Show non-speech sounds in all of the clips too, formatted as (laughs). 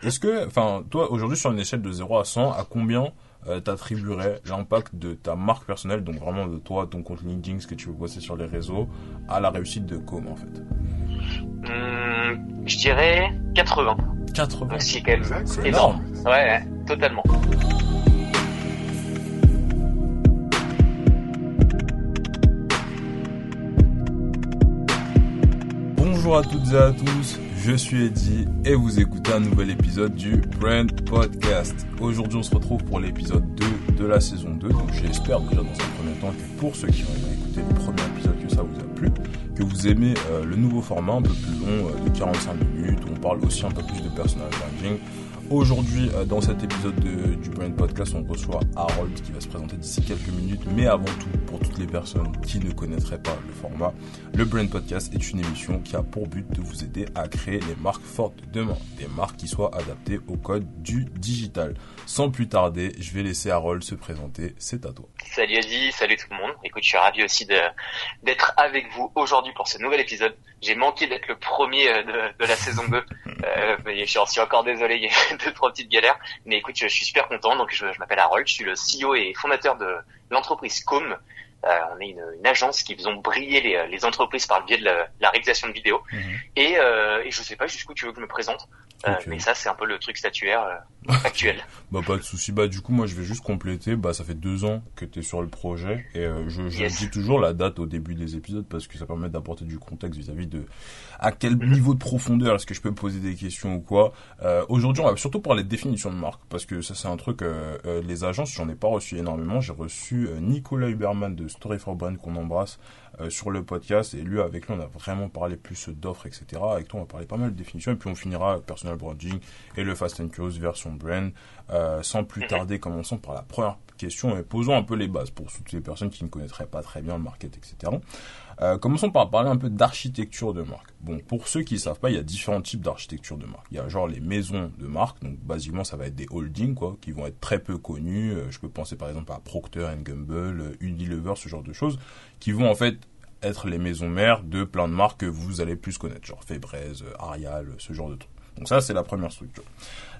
Est-ce que, enfin, toi, aujourd'hui, sur une échelle de 0 à 100, à combien euh, t'attribuerais l'impact de ta marque personnelle, donc vraiment de toi, ton compte LinkedIn, ce que tu veux poster sur les réseaux, à la réussite de Com, en fait? Hum, Je dirais 80. 80 Donc c'est quand même C'est énorme. énorme. Ouais, ouais, totalement. Bonjour à toutes et à tous, je suis Eddy et vous écoutez un nouvel épisode du Brand Podcast. Aujourd'hui on se retrouve pour l'épisode 2 de la saison 2, donc j'espère déjà dans un premier temps que pour ceux qui ont écouté le premier épisode que ça vous a plu, que vous aimez euh, le nouveau format un peu plus long euh, de 45 minutes où on parle aussi un peu plus de personal branding. Aujourd'hui, euh, dans cet épisode de- du Brand Podcast, on reçoit Harold qui va se présenter d'ici quelques minutes. Mais avant tout, pour toutes les personnes qui ne connaîtraient pas le format, le Brand Podcast est une émission qui a pour but de vous aider à créer les marques fortes de demain. Des marques qui soient adaptées au code du digital. Sans plus tarder, je vais laisser Harold se présenter. C'est à toi. Salut Adi, salut tout le monde. Écoute, je suis ravi aussi d'être avec vous aujourd'hui pour ce nouvel épisode. J'ai manqué d'être le premier euh, de, de la saison 2. (laughs) Euh, mais je suis encore désolé, deux trois petites galères. Mais écoute, je, je suis super content. Donc je, je m'appelle Harold, je suis le CEO et fondateur de l'entreprise Com. Euh, on est une, une agence qui faisons briller les, les entreprises par le biais de la, la réalisation de vidéos. Et, euh, et je sais pas jusqu'où tu veux que je me présente. Euh, Ok. mais ça, c'est un peu le truc statuaire euh, (laughs) actuel. Bah pas de souci. Bah du coup moi je vais juste compléter. Bah ça fait deux ans que tu es sur le projet et euh, je, je Yes. dis toujours la date au début des épisodes parce que ça permet d'apporter du contexte vis-à-vis de à quel niveau de profondeur est-ce que je peux poser des questions ou quoi. Euh, Aujourd'hui on va surtout parler de définition de marque parce que ça c'est un truc euh, euh, les agences j'en ai pas reçu énormément. J'ai reçu euh, Nicolas Huberman de Story for Brand qu'on embrasse euh, sur le podcast et lui avec lui on a vraiment parlé plus d'offres etc. Avec toi on va parler pas mal de définitions et puis on finira personal branding et le Fast and Curious version brand. Euh, sans plus tarder, commençons par la première question et posons un peu les bases pour toutes les personnes qui ne connaîtraient pas très bien le market, etc. Euh, commençons par parler un peu d'architecture de marque. Bon, pour ceux qui ne savent pas, il y a différents types d'architecture de marque. Il y a genre les maisons de marque, donc basiquement ça va être des holdings, quoi, qui vont être très peu connus. Euh, je peux penser par exemple à Procter Gamble, euh, Unilever, ce genre de choses, qui vont en fait être les maisons mères de plein de marques que vous allez plus connaître, genre Febreze, Arial, ce genre de trucs. Donc ça, c'est la première structure.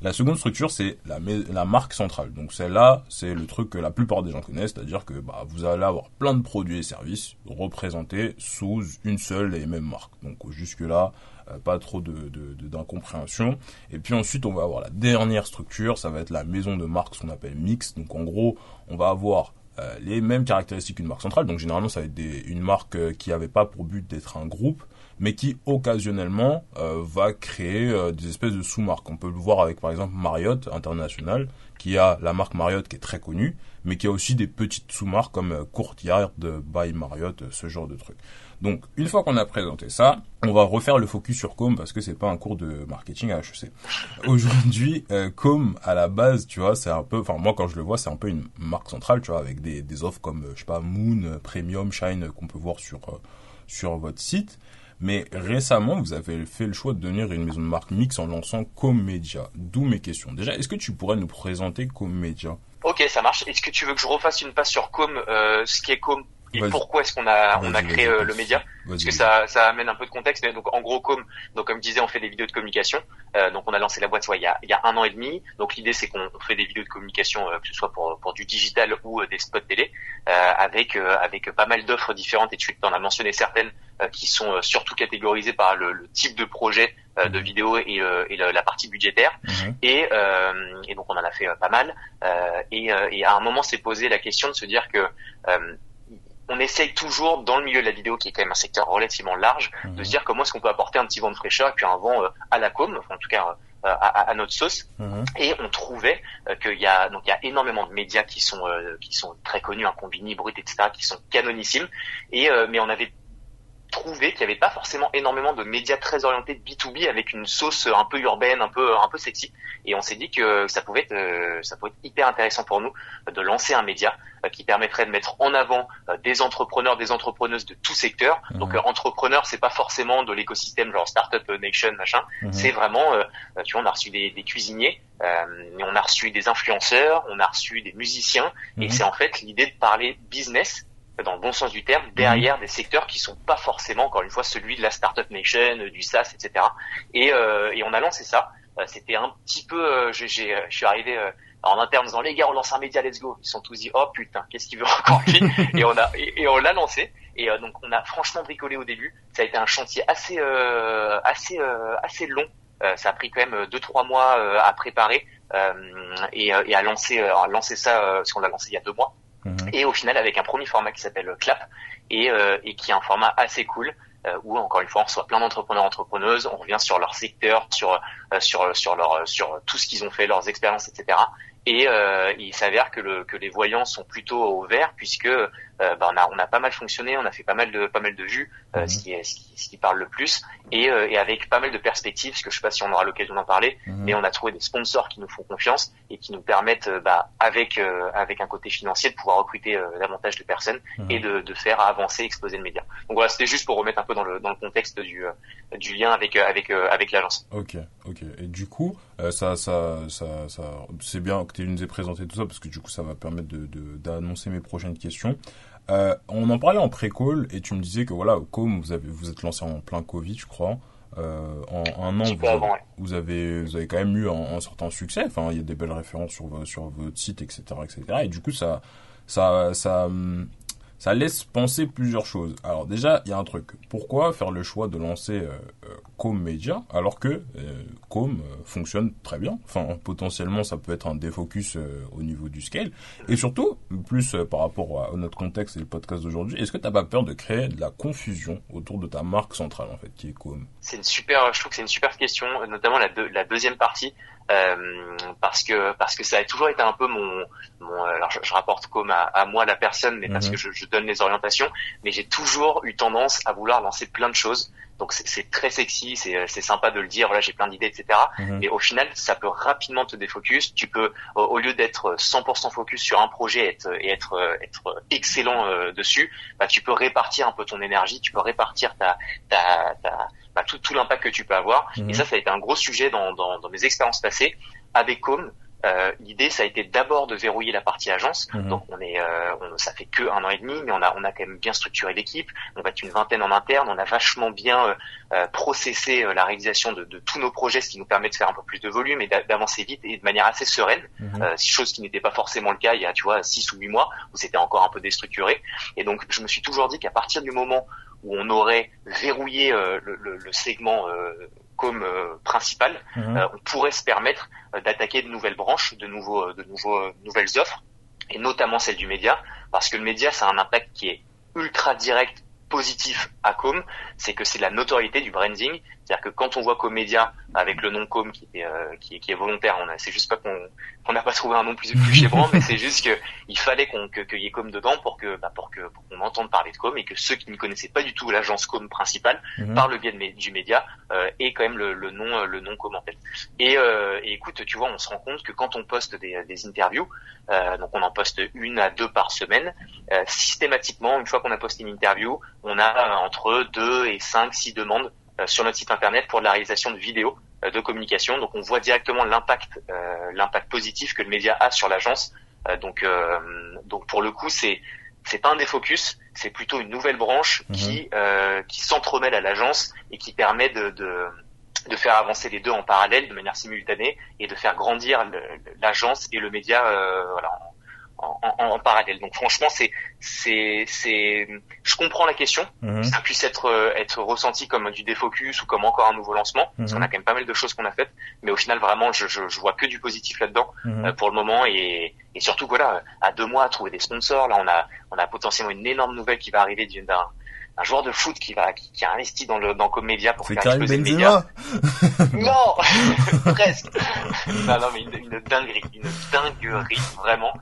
La seconde structure, c'est la, marque centrale. Donc celle-là, c'est le truc que la plupart des gens connaissent, c'est-à-dire que bah, vous allez avoir plein de produits et services représentés sous une seule et même marque. Donc jusque-là, euh, pas trop de, de- d'incompréhension. Et puis ensuite, on va avoir la dernière structure, ça va être la maison de marque, ce qu'on appelle mix. Donc en gros, on va avoir euh, les mêmes caractéristiques qu'une marque centrale. Donc généralement, ça va être des- une marque euh, qui n'avait pas pour but d'être un groupe, mais qui occasionnellement euh, va créer euh, des espèces de sous-marques. On peut le voir avec par exemple Marriott International, qui a la marque Marriott qui est très connue, mais qui a aussi des petites sous-marques comme Courtyard by Marriott, ce genre de trucs. Donc une fois qu'on a présenté ça, on va refaire le focus sur Com parce que c'est pas un cours de marketing à HEC. (laughs) Aujourd'hui, euh, Com à la base, tu vois, c'est un peu, enfin moi quand je le vois, c'est un peu une marque centrale, tu vois, avec des, des offres comme euh, je sais pas Moon, euh, Premium, Shine qu'on peut voir sur euh, sur votre site. Mais récemment, vous avez fait le choix de devenir une maison de marque mix en lançant Comedia. D'où mes questions. Déjà, est-ce que tu pourrais nous présenter Comedia Ok, ça marche. Est-ce que tu veux que je refasse une passe sur Com, euh, ce qui est Com? Et pourquoi est-ce qu'on a on a créé euh, le média? Parce que ça ça amène un peu de contexte. Mais donc en gros Com, donc comme je disais, on fait des vidéos de communication. Euh, donc on a lancé la boîte ouais, il y a il y a un an et demi. Donc l'idée c'est qu'on on fait des vidéos de communication euh, que ce soit pour pour du digital ou euh, des spots télé euh, avec euh, avec pas mal d'offres différentes et tu en as mentionné certaines euh, qui sont euh, surtout catégorisées par le, le type de projet euh, de vidéo et, euh, et la partie budgétaire. Mhm. Et, euh, et donc on en a fait pas mal. Euh, et, euh, et à un moment, s'est posé la question de se dire que euh, on essaye toujours dans le milieu de la vidéo, qui est quand même un secteur relativement large, Mhm. de se dire comment est-ce qu'on peut apporter un petit vent de fraîcheur et puis un vent euh, à la com, enfin, en tout cas euh, à, à- à notre sauce. Mhm. Et on trouvait euh, qu'il y a donc il y a énormément de médias qui sont euh, qui sont très connus, un Combini, Brut, etc., qui sont canonissimes. Et euh, mais on avait trouvé qu'il n'y avait pas forcément énormément de médias très orientés B2B avec une sauce un peu urbaine, un peu un peu sexy. Et on s'est dit que ça pouvait être euh, ça pouvait être hyper intéressant pour nous de lancer un média euh, qui permettrait de mettre en avant euh, des entrepreneurs, des entrepreneuses de tout secteur. Mhm. Donc entrepreneur, c'est pas forcément de l'écosystème genre startup nation machin. Mhm. C'est vraiment, tu vois, on a reçu des, des cuisiniers, euh, on a reçu des influenceurs, on a reçu des musiciens, et Mhm. c'est en fait l'idée de parler business dans le bon sens du terme, derrière des secteurs qui sont pas forcément, encore une fois, celui de la startup nation, euh, du SaaS, etc. Et, euh, et on a lancé ça. c'était un petit peu, j'ai, je suis arrivé en interne en disant les gars on lance un média let's go. Ils sont tous dit oh putain qu'est-ce qu'il veut encore lui (laughs) et on a et, on l'a lancé. Et euh, donc on a franchement bricolé au début. Ça a été un chantier assez euh, assez euh, assez long. Ça a pris quand même deux trois mois à préparer. Et, et, à lancer à lancer ça parce qu'on l'a lancé il y a deux mois mhm. et au final avec un premier format qui s'appelle Clap et, et qui est un format assez cool où encore une fois on reçoit plein d'entrepreneurs entrepreneuses on revient sur leur secteur sur sur sur leur sur tout ce qu'ils ont fait leurs expériences etc et euh, il s'avère que, le, que les voyants sont plutôt au vert puisque euh, bah, on, a, on a pas mal fonctionné, on a fait pas mal de pas mal de vues, euh, mhm. ce, qui est, ce, qui, ce, qui, parle le plus, et, euh, et, avec pas mal de perspectives, parce que je sais pas si on aura l'occasion d'en parler, mhm. mais on a trouvé des sponsors qui nous font confiance et qui nous permettent, bah, avec avec un côté financier, de pouvoir recruter davantage de personnes mhm. et de, de, faire avancer, exploser le média. Donc voilà, c'était juste pour remettre un peu dans le dans le contexte du du lien avec avec avec l'agence. Ok, ok. Et du coup, ça ça ça, ça c'est bien que tu nous aies présenté tout ça parce que du coup ça va permettre de d'annoncer mes prochaines questions. Euh, on en parlait en pré-call et tu me disais que voilà, comme vous avez vous êtes lancé en plein Covid, je crois. Euh, en un an, vous, avez, vous avez quand même eu un, certain succès. Enfin, il y a des belles références sur, sur votre site, etc., etc. Et du coup, ça, ça, ça, ça laisse penser plusieurs choses. Alors déjà, il y a un truc. Pourquoi faire le choix de lancer euh Com Media alors que euh, Com euh, fonctionne très bien Enfin, potentiellement, ça peut être un défocus au niveau du scale. Et surtout, plus par rapport à, notre contexte et le podcast d'aujourd'hui, est-ce que tu n'as pas peur de créer de la confusion autour de ta marque centrale, en fait, qui est Com C'est une super, je trouve que c'est une super question, notamment la, la deuxième partie. Euh, parce que parce que ça a toujours été un peu mon, mon alors je, rapporte comme à, à, moi la personne mais parce mhm. que je, je, donne les orientations mais j'ai toujours eu tendance à vouloir lancer plein de choses donc c'est très sexy c'est c'est sympa de le dire voilà j'ai plein d'idées etc mhm. mais au final ça peut rapidement te défocus tu peux au, lieu d'être 100% focus sur un projet et être et être, être excellent euh, dessus bah tu peux répartir un peu ton énergie tu peux répartir ta ta, ta bah, tout, tout l'impact que tu peux avoir. Et mhm. ça, ça a été un gros sujet dans, dans, dans mes expériences passées. Avec Com, euh, l'idée, ça a été d'abord de verrouiller la partie agence. Mhm. Donc, on est, euh, on, ça fait que un an et demi, mais on a, on a quand même bien structuré l'équipe. On va être une vingtaine en interne. On a vachement bien euh, euh processé euh, la réalisation de, de, tous nos projets, ce qui nous permet de faire un peu plus de volume et d'avancer vite et de manière assez sereine. Euh, chose qui n'était pas forcément le cas il y a, tu vois, six ou huit mois où c'était encore un peu déstructuré. Et donc, je me suis toujours dit qu'à partir du moment où on aurait verrouillé le, le, le, segment comme euh, principal, mhm. euh, on pourrait se permettre euh, d'attaquer de nouvelles branches, de nouveaux, de nouveaux, nouvelles offres, et notamment celle du média, parce que le média, ça a un impact qui est ultra direct positif à Com, c'est que c'est la notoriété du branding. C'est-à-dire que quand on voit Comédia avec le nom Com qui est, euh, qui, qui est volontaire, on c'est juste pas qu'on n'a pas trouvé un nom plus chébrant, mais c'est juste que il fallait qu'on qu'il y ait Com dedans pour que bah, pour que pour qu'on entende parler de Com et que ceux qui ne connaissaient pas du tout l'agence Com principale mhm. par le biais de, du média euh, aient quand même le, le nom le nom Com en tête. Et, euh, et, écoute, tu vois, on se rend compte que quand on poste des, des interviews, euh, donc on en poste une à deux par semaine, euh, systématiquement une fois qu'on a posté une interview, on a entre deux et cinq six demandes euh, sur notre site internet pour la réalisation de vidéos euh, de communication. Donc on voit directement l'impact, euh, l'impact positif que le média a sur l'agence. donc, donc pour le coup, c'est c'est pas un défocus, c'est plutôt une nouvelle branche mhm. qui qui s'entremêle à l'agence et qui permet de, de de faire avancer les deux en parallèle de manière simultanée et de faire grandir l'agence et le média euh, voilà, en, en, parallèle. Donc franchement, c'est c'est c'est je comprends la question. Mhm. Ça puisse être euh, être ressenti comme du défocus ou comme encore un nouveau lancement. Parce qu'on mhm. a quand même pas mal de choses qu'on a faites, mais au final vraiment, je, je, je vois que du positif là-dedans mhm. euh, pour le moment et et surtout voilà, à deux mois, trouver des sponsors. Là, on a on a potentiellement une énorme nouvelle qui va arriver d'un un joueur de foot qui va qui, a investi dans le dans Comédia pour faire exploser le média. (laughs) non, (laughs) presque. non, non, mais une, une dinguerie, une dinguerie vraiment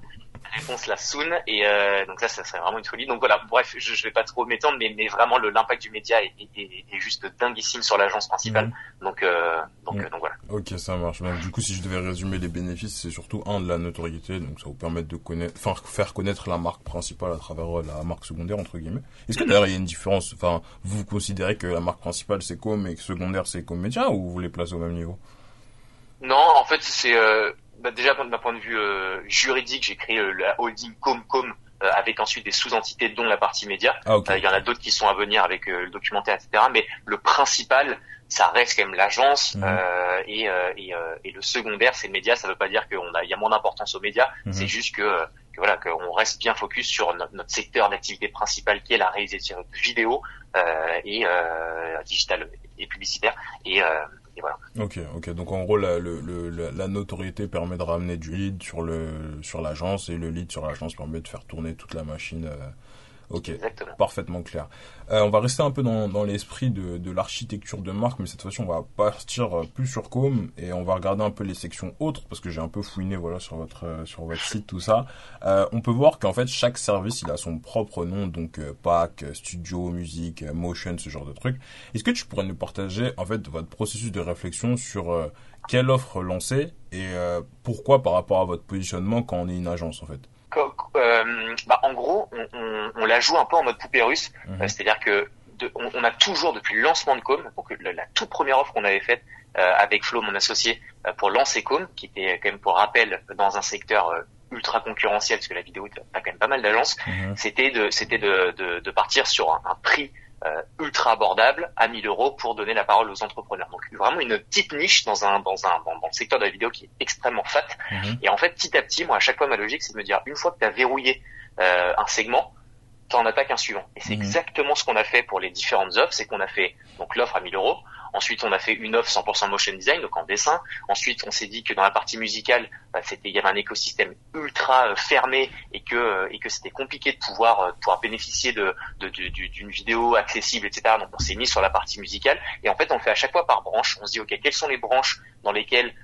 réponse la Soon et euh, donc ça ça serait vraiment une folie. Donc voilà bref je, je vais pas trop m'étendre mais, mais vraiment l'impact du média est, est, est, juste dinguissime sur l'agence principale. Mhm. donc euh, donc, euh, donc voilà. Ok ça marche. Du coup si je devais résumer les bénéfices c'est surtout un de la notoriété donc ça vous permet de connaître enfin faire connaître la marque principale à travers euh, la marque secondaire entre guillemets. Est-ce que d'ailleurs il y a une différence enfin vous considérez que la marque principale c'est com et que secondaire c'est com média ou vous les placez au même niveau? Non en fait c'est euh bah déjà d'un point de vue euh, juridique, j'ai créé euh, la holding Comcom euh, avec ensuite des sous-entités dont la partie média. Ah, il y en a d'autres qui sont à venir avec le documentaire, etc. Mais le principal, ça reste quand même l'agence mmh. euh, et, euh, et, euh, et, le secondaire c'est le média ça veut pas dire qu'on a il y a moins d'importance aux médias mmh. c'est juste que, que voilà qu'on reste bien focus sur notre, notre secteur d'activité principal qui est la réalisation de vidéos et digital et publicitaire et, Ok, ok. Donc en gros, la, le, la notoriété permet de ramener du lead sur le sur l'agence et le lead sur l'agence permet de faire tourner toute la machine Ok, parfaitement clair. Euh, on va rester un peu dans, dans l'esprit de, de l'architecture de marque, mais cette fois-ci on va partir euh, plus sur Com et on va regarder un peu les sections autres parce que j'ai un peu fouiné voilà sur votre euh, sur votre site tout ça. Euh, on peut voir qu'en fait chaque service il a son propre nom donc euh, pack, studio, musique, motion, ce genre de trucs. Est-ce que tu pourrais nous partager en fait votre processus de réflexion sur quelle offre lancer et pourquoi par rapport à votre positionnement quand on est une agence en fait? euh, bah, en gros, on, on, la joue un peu en mode poupée russe. Mhm. Euh, c'est-à-dire que de, on, on, a toujours, depuis le lancement de Com, donc la, la toute première offre qu'on avait faite euh, avec Flo, mon associé, euh, pour lancer Com, qui était quand même pour rappel dans un secteur euh, ultra concurrentiel, parce que la vidéo a quand même pas mal d'agences, mhm. c'était de, c'était de, de, de, partir sur un, un prix euh, ultra abordable à 1000 euros pour donner la parole aux entrepreneurs. Donc vraiment une petite niche dans un dans un dans, le secteur de la vidéo qui est extrêmement fat. Mhm. Et en fait petit à petit, moi à chaque fois ma logique c'est de me dire une fois que tu as verrouillé euh, un segment, tu en attaques un suivant. Et c'est mhm. exactement ce qu'on a fait pour les différentes offres, c'est qu'on a fait donc l'offre à 1000 euros. Ensuite, on a fait une offre 100% motion design, donc en dessin. Ensuite, on s'est dit que dans la partie musicale, bah, c'était il y avait un écosystème ultra euh, fermé et que euh, et que c'était compliqué de pouvoir euh, pouvoir bénéficier de d'une vidéo accessible, etc. Donc, on s'est mis sur la partie musicale. Et en fait, on le fait à chaque fois par branche. On se dit, ok, quelles sont les branches dans lesquelles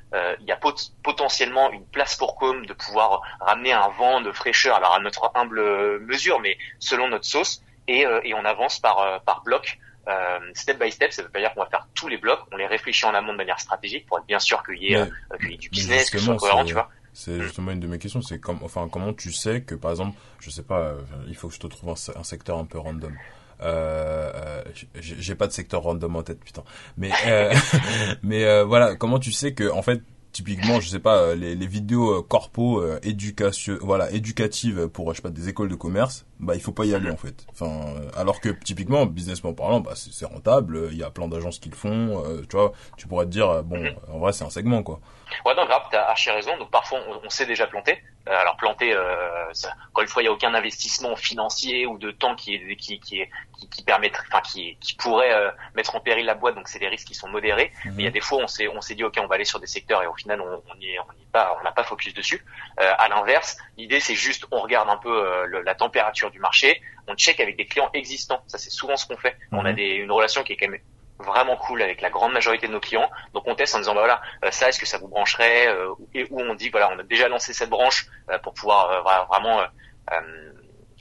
il y a potentiellement une place pour com de pouvoir ramener un vent de fraîcheur, alors à notre humble mesure, mais selon notre sauce. Et, et on avance par par bloc euh, step by step, ça veut pas dire qu'on va faire tous les blocs, on les réfléchit en amont de manière stratégique pour être bien sûr qu'il y ait, euh, y ait du business, que ce soit cohérent, tu vois. C'est justement une de mes questions, c'est comme, enfin, comment tu sais que, par exemple, je sais pas, euh, il faut que je te trouve un, secteur un peu random. Euh, euh j'ai pas de secteur random en tête, putain. Mais, (laughs) (laughs) mais voilà, comment tu sais que, en fait, typiquement je sais pas euh, les, les vidéos euh, corpo euh, éducation voilà éducatives pour je sais pas des écoles de commerce bah il faut pas y aller en fait enfin alors que typiquement businessment parlant bah c'est rentable il y a plein d'agences qui le font tu vois tu pourrais te dire bon mhm. en vrai c'est un segment quoi Ouais, non, grave, t'as archi raison. Donc parfois, on, on s'est déjà planté. Euh, alors planté, euh, ça, encore une fois, il y a aucun investissement financier ou de temps qui est, qui, qui, qui, qui permettrait, enfin qui, qui pourrait euh, mettre en péril la boîte. Donc c'est des risques qui sont modérés. Mhm. Mais il y a des fois, on s'est, on s'est dit, ok, on va aller sur des secteurs et au final, on, on y est, on y est pas, on n'a pas focus dessus. Euh, à l'inverse, l'idée c'est juste, on regarde un peu euh, la température du marché, on check avec des clients existants. Ça c'est souvent ce qu'on fait. On a mhm. des, une relation qui est quand même vraiment cool avec la grande majorité de nos clients. Donc on teste en disant bah voilà euh, ça est-ce que ça vous brancherait euh, et où on dit voilà on a déjà lancé cette branche euh, pour pouvoir vraiment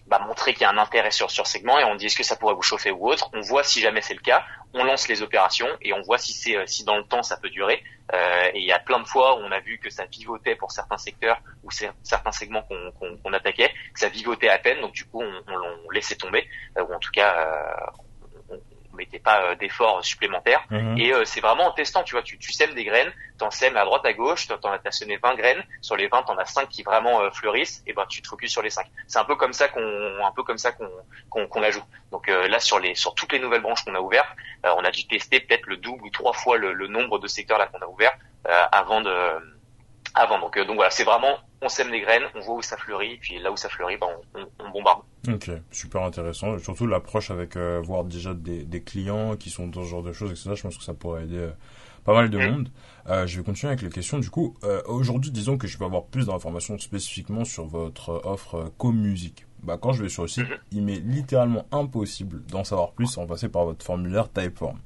bah, montrer qu'il y a un intérêt sur sur segment et on dit est-ce que ça pourrait vous chauffer ou autre? On voit si jamais c'est le cas, on lance les opérations et on voit si c'est si dans le temps ça peut durer. et il y a plein de fois où on a vu que ça pivotait pour certains secteurs ou certains segments qu'on qu'on attaquait, que ça vivotait à peine. Donc du coup on, on, on laissait tomber ou en tout cas mettait pas euh, d'efforts supplémentaires. Mhm. Et euh, c'est vraiment en testant, tu vois, tu, tu sèmes des graines, t'en sèmes à droite, à gauche, t'en as semé 20 graines, sur les 20, t'en as 5 qui vraiment euh, fleurissent, et ben tu te focuses sur les 5. C'est un peu comme ça qu'on un peu comme ça qu'on qu'on qu'on la joue. Donc là sur les sur toutes les nouvelles branches qu'on a ouvertes, on a dû tester peut-être le double ou trois fois le, le nombre de secteurs là qu'on a ouvert avant de avant. Donc, donc voilà, c'est vraiment, on sème des graines, on voit où ça fleurit, puis là où ça fleurit, ben, on, on bombarde. Ok, super intéressant. Surtout l'approche avec euh, voir déjà des, des, clients qui sont dans ce genre de choses, etc. Je pense que ça pourrait aider euh, pas mal de monde. Euh, je vais continuer avec les questions. Du coup, euh, aujourd'hui, disons que je vais avoir plus d'informations spécifiquement sur votre offre co-musique. Bah, quand je vais sur le site, il m'est littéralement impossible d'en savoir plus sans passer par votre formulaire Typeform.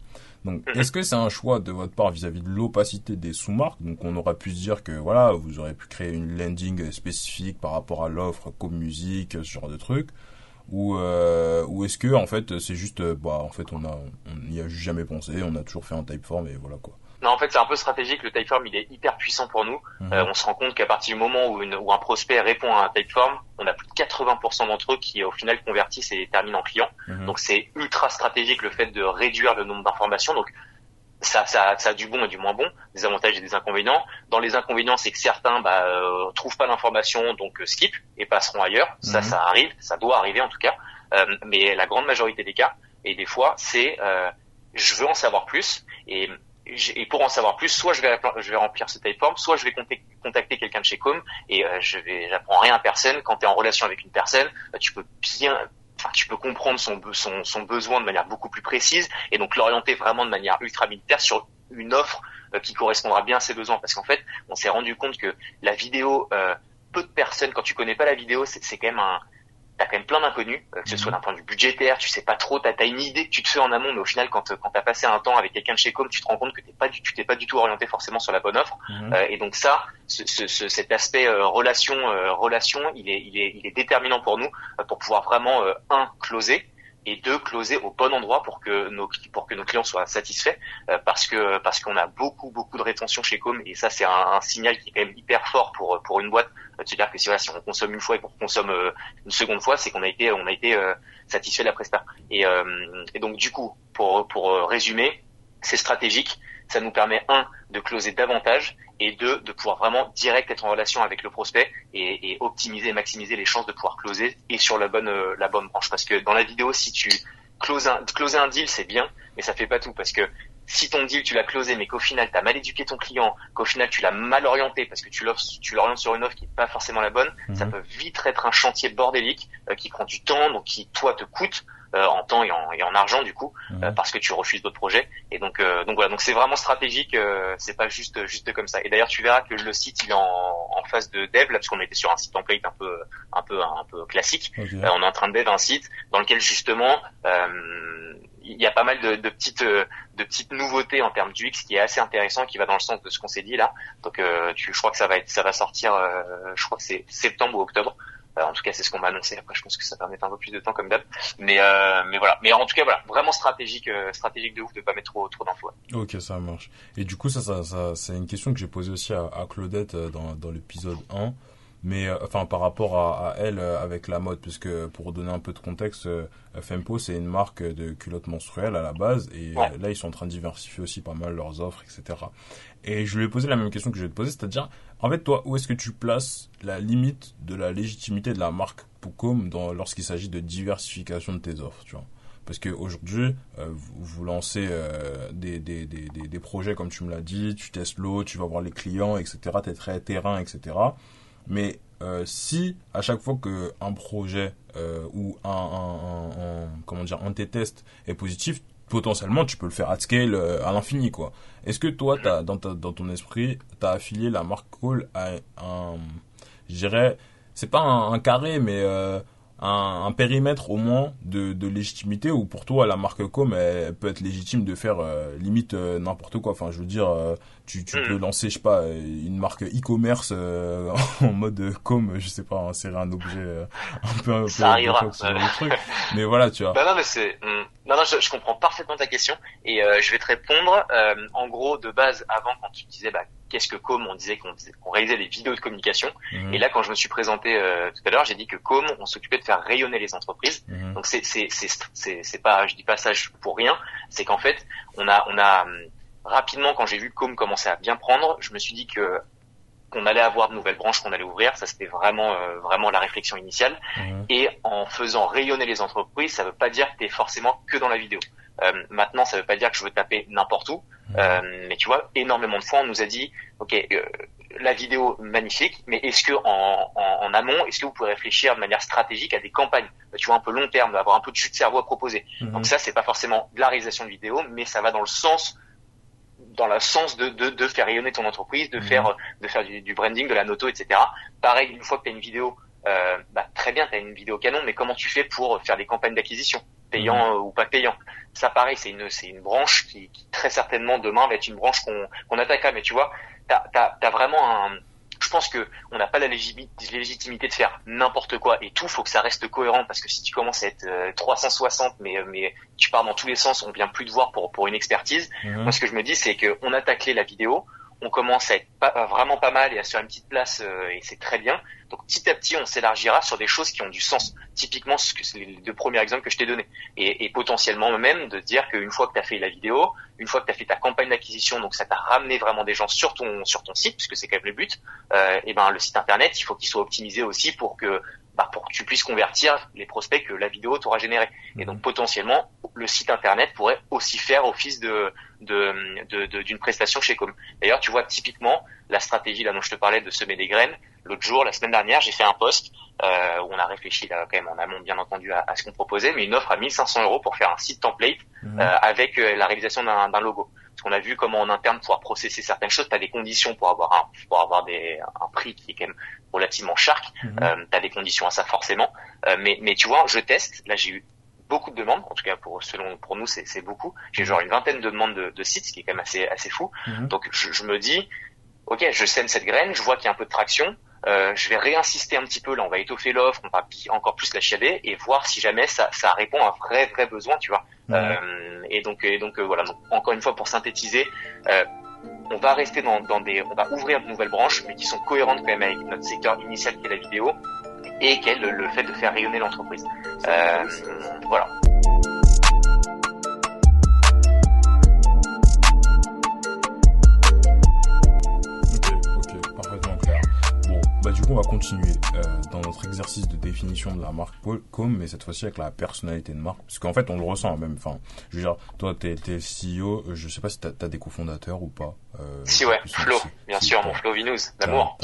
Donc, est-ce que c'est un choix de votre part vis-à-vis de l'opacité des sous-marques? Donc, on aurait pu se dire que voilà, vous aurez pu créer une landing spécifique par rapport à l'offre co-musique, ce genre de truc. Ou euh, ou est-ce que en fait c'est juste euh, bah en fait on a on n'y a jamais pensé on a toujours fait un typeform et voilà quoi non en fait c'est un peu stratégique le typeform il est hyper puissant pour nous mhm. euh, on se rend compte qu'à partir du moment où, une, où un prospect répond à un typeform on a plus de 80% d'entre eux qui au final convertissent et terminent en client mhm. donc c'est ultra stratégique le fait de réduire le nombre d'informations donc ça, ça, ça a du bon et du moins bon, des avantages et des inconvénients. Dans les inconvénients, c'est que certains bah, euh, trouvent pas l'information, donc euh, skip et passeront ailleurs. Ça, mhm. ça arrive, ça doit arriver en tout cas. Euh, mais la grande majorité des cas, et des fois, c'est euh, je veux en savoir plus. Et, et pour en savoir plus, soit je vais, je vais remplir ce typeform, soit je vais contacter quelqu'un de chez Com et euh, je vais, j'apprends rien à personne. Quand tu es en relation avec une personne, bah, tu peux bien, enfin, tu peux comprendre son, besoin de manière beaucoup plus précise et donc l'orienter vraiment de manière ultra militaire sur une offre euh, qui correspondra bien à ses besoins. Parce qu'en fait, on s'est rendu compte que la vidéo, euh, peu de personnes, quand tu connais pas la vidéo, c'est quand même un, t'as quand même plein d'inconnus, euh, que ce soit mhm. d'un point de vue budgétaire, tu sais pas trop, t'as as une idée que tu te fais en amont, mais au final, quand quand t'as passé un temps avec quelqu'un de chez Com, tu te rends compte que t'es pas du, tu t'es pas du tout orienté forcément sur la bonne offre. Mhm. Euh, et donc ça, ce, ce, cet aspect euh, relation, relation, il est, il est, il est déterminant pour nous pour pouvoir vraiment un closer et deux closer au bon endroit pour que nos pour que nos clients soient satisfaits parce que parce qu'on a beaucoup beaucoup de rétention chez Com et ça c'est un, un, signal qui est quand même hyper fort pour pour une boîte c'est-à-dire que si, on consomme une fois et qu'on consomme euh, une seconde fois, c'est qu'on a été, été euh, satisfait de la presta. Et, euh, donc du coup, pour, pour résumer, c'est stratégique. Ça nous permet un de closer davantage et deux de pouvoir vraiment direct être en relation avec le prospect et, et optimiser, maximiser les chances de pouvoir closer et sur la bonne la bonne branche. Parce que dans la vidéo, si tu closes un, closer un deal, c'est bien, mais ça fait pas tout parce que si ton deal tu l'as closé mais qu'au final tu as mal éduqué ton client, qu'au final tu l'as mal orienté parce que tu tu l'orientes sur une offre qui n'est pas forcément la bonne, ça mhm. peut vite être un chantier bordélique euh, qui prend du temps, donc qui toi te coûte euh, en temps et en, et en, argent du coup mhm. euh, parce que tu refuses d'autres projets et donc donc voilà donc c'est vraiment stratégique, c'est pas juste juste comme ça. Et d'ailleurs tu verras que le site il est en, en phase de dev là parce qu'on était sur un site template un peu un peu un peu classique. on est en train de dev un site dans lequel justement il y a pas mal de, de, petites euh, de petites nouveautés en termes d'UX qui est assez intéressant qui va dans le sens de ce qu'on s'est dit là. Donc euh, tu, je crois que ça va être ça va sortir euh, je crois que c'est septembre ou octobre. En tout cas c'est ce qu'on m'a annoncé. Après je pense que ça permet un peu plus de temps comme d'hab. Mais mais voilà. Mais en tout cas voilà. Vraiment stratégique stratégique de ouf de pas mettre trop trop d'infos ok ça marche. Et du coup ça ça, ça c'est une question que j'ai posée aussi à, à Claudette dans dans l'épisode 1 mais euh, enfin par rapport à, à, elle euh, avec la mode puisque pour donner un peu de contexte euh, Fempo c'est une marque de culottes menstruelles à la base et là ils sont en train de diversifier aussi pas mal leurs offres etc et je lui ai posé la même question que je vais te poser c'est-à-dire en fait toi où est-ce que tu places la limite de la légitimité de la marque Poucom dans lorsqu'il s'agit de diversification de tes offres tu vois? Parce qu'aujourd'hui, vous, vous lancez des, des, des, des, projets comme tu me l'as dit, tu testes l'eau, tu vas voir les clients, etc. Tu es très terrain, etc. Mais euh, si à chaque fois que un projet euh, ou un, un, comment dire un de tes tests est positif, potentiellement tu peux le faire at scale euh, à l'infini quoi. Est-ce que toi as, dans, ta, dans ton esprit tu as affilié la marque Call à un je dirais c'est pas un, carré mais un, périmètre au moins de, légitimité ou pour toi la marque com elle, peut être légitime de faire limite n'importe quoi? Enfin je veux dire euh, tu, tu peux hmm. lancer je sais pas une marque e-commerce (laughs) en mode com je sais pas insérer un objet un peu un peu, ça arrivera truc (laughs) mais voilà tu vois bah non mais c'est hmm. non non je, je, comprends parfaitement ta question et je vais te répondre en gros de base avant quand tu disais bah qu'est-ce que Com On disait qu'on réalisait des vidéos de communication. Mhm. Et là, quand je me suis présenté euh, tout à l'heure, j'ai dit que Com, on s'occupait de faire rayonner les entreprises. Mhm. Donc c'est c'est c'est c'est pas, je dis pas ça pour rien. C'est qu'en fait, on a on a hum, rapidement quand j'ai vu Com commencer à bien prendre, je me suis dit que qu'on allait avoir de nouvelles branches qu'on allait ouvrir, ça c'était vraiment euh, vraiment la réflexion initiale. Et en faisant rayonner les entreprises, ça veut pas dire que tu es forcément que dans la vidéo. Euh, maintenant, ça veut pas dire que je veux taper n'importe où, euh, mais tu vois, énormément de fois, on nous a dit, ok, euh, la vidéo magnifique, mais est-ce que en, en, amont, est-ce que vous pouvez réfléchir de manière stratégique à des campagnes, tu vois, un peu long terme, d'avoir un peu de jus de cerveau à proposer. Mhm. Donc ça, c'est pas forcément de la réalisation de vidéo, mais ça va dans le sens dans le sens de, de, de faire rayonner ton entreprise, de mhm. faire de faire du, du, branding, de la noto, etc. Pareil, une fois que tu as une vidéo, euh, bah, très bien, tu as une vidéo canon, mais comment tu fais pour faire des campagnes d'acquisition? Payant mhm. ou pas payant. Ça, pareil, c'est une, c'est une branche qui, qui, très certainement demain va être une branche qu'on, qu'on attaquera. Mais tu vois, t'as, t'as, as vraiment un, je pense que on n'a pas la légitimité de faire n'importe quoi et tout. Faut que ça reste cohérent parce que si tu commences à être 360, euh, mais mais tu pars dans tous les sens, on vient plus te voir pour pour une expertise. Mhm. Moi, ce que je me dis, c'est que on a taclé la vidéo, on commence à être pas, vraiment pas mal et à se faire une petite place euh, et c'est très bien. Donc petit à petit, on s'élargira sur des choses qui ont du sens. Typiquement, ce que c'est les deux premiers exemples que je t'ai donnés. Et, et, potentiellement même de dire qu'une fois que tu as fait la vidéo, une fois que tu as fait ta campagne d'acquisition, donc ça t'a ramené vraiment des gens sur ton sur ton site, puisque c'est quand même le but, euh, et ben le site internet, il faut qu'il soit optimisé aussi pour que bah, pour que tu puisses convertir les prospects que la vidéo t'aura généré. Et donc potentiellement, le site internet pourrait aussi faire office de d'une de, de, prestation chez Com. D'ailleurs, tu vois typiquement la stratégie là dont je te parlais de semer des graines. L'autre jour, la semaine dernière, j'ai fait un post euh, où on a réfléchi là quand même en amont bien entendu à, à ce qu'on proposait, mais une offre à 1500 euros pour faire un site template mhm. euh, avec euh, la réalisation d'un logo. Parce qu'on a vu comment en interne pouvoir processer certaines choses, tu as des conditions pour avoir un pour avoir des un prix qui est quand même relativement shark. Mhm. Euh, tu as des conditions à ça forcément, euh, mais mais tu vois, je teste. Là, j'ai eu beaucoup de demandes. En tout cas, pour selon pour nous, c'est beaucoup. J'ai genre une vingtaine de demandes de, de, sites, ce qui est quand même assez assez fou. Mhm. Donc, je, je, me dis, ok, je sème cette graine, je vois qu'il y a un peu de traction. Euh, je vais réinsister un petit peu. Là, on va étoffer l'offre, on va encore plus la chiader et voir si jamais ça, ça répond à un vrai vrai besoin, tu vois. Euh, et donc et donc euh, voilà. Donc, encore une fois, pour synthétiser. Euh, on va rester dans, des, on va ouvrir de nouvelles branches, mais qui sont cohérentes quand même avec notre secteur initial qui est la vidéo et qu'est le, le fait de faire rayonner l'entreprise. Euh, voilà. On va continuer euh, dans notre exercice de définition de la marque com, mais cette fois-ci avec la personnalité de marque. Parce qu'en fait, on le ressent même. Enfin, je veux dire, toi, t'es es CEO, je sais pas si t'as as des cofondateurs ou pas. Euh, si, ouais, Flo, bien sûr, mon Flo Vinous, d'amour.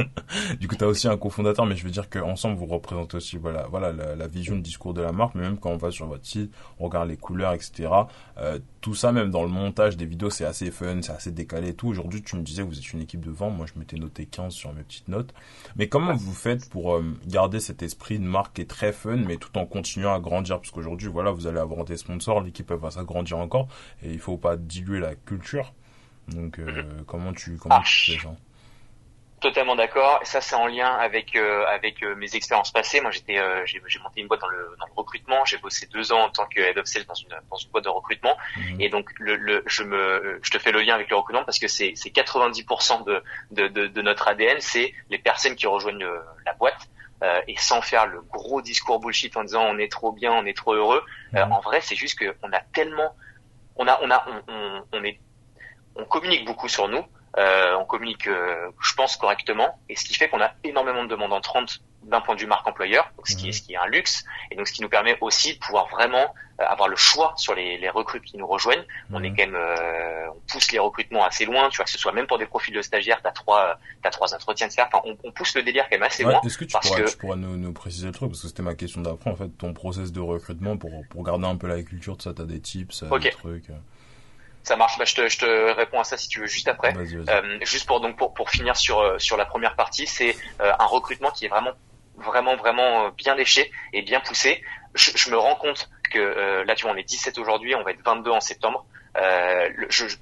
(laughs) du coup, t'as aussi un cofondateur, mais je veux dire qu'ensemble, vous représentez aussi voilà, voilà la, la, vision, le discours de la marque, mais même quand on va sur votre site, on regarde les couleurs, etc. Euh, tout ça, même dans le montage des vidéos, c'est assez fun, c'est assez décalé et tout. Aujourd'hui, tu me disais que vous êtes une équipe de vente. Moi, je m'étais noté 15 sur mes petites notes. Mais comment vous faites pour euh, garder cet esprit de marque qui est très fun, mais tout en continuant à grandir? Parce qu'aujourd'hui, voilà, vous allez avoir des sponsors, l'équipe va s'agrandir encore, et il faut pas diluer la culture. Donc, euh, (clears throat) comment tu comment tu fais ça? Totalement d'accord. Ça, c'est en lien avec euh, avec euh, mes expériences passées. Moi, j'étais, euh, j'ai, monté une boîte dans le, dans le recrutement. J'ai bossé deux ans en tant que head of sales dans une dans une boîte de recrutement. Mhm. Et donc, le, le, je me, je te fais le lien avec le recrutement parce que c'est c'est 90% de, de, de de notre ADN, c'est les personnes qui rejoignent la boîte. Euh, et sans faire le gros discours bullshit en disant on est trop bien, on est trop heureux. Mhm. en vrai, c'est juste que on a tellement, on a, on a, on, on, on est, on communique beaucoup sur nous. Euh, on communique, euh, je pense, correctement, et ce qui fait qu'on a énormément de demandes entrantes d'un point de vue marque employeur, donc ce qui est ce qui est un luxe, et donc ce qui nous permet aussi de pouvoir vraiment euh, avoir le choix sur les, les recrues qui nous rejoignent. On est quand même, on pousse les recrutements assez loin, tu vois, que ce soit même pour des profils de stagiaires, t'as trois, t'as trois entretiens de faire. Enfin, on, on, pousse le délire quand même assez loin. Est-ce que tu pourras, tu pourras nous, nous, préciser le truc parce que c'était ma question d'après en fait, ton process de recrutement pour pour garder un peu la culture de ça, t'as des tips, des trucs. Ça marche. Bah, je, te, je te réponds à ça si tu veux juste après. Euh, juste pour donc pour, pour finir sur euh, sur la première partie, c'est euh, un recrutement qui est vraiment vraiment vraiment bien léché et bien poussé. Je, je me rends compte que là tu vois on est 17 aujourd'hui, on va être 22 en septembre. Euh, je, je,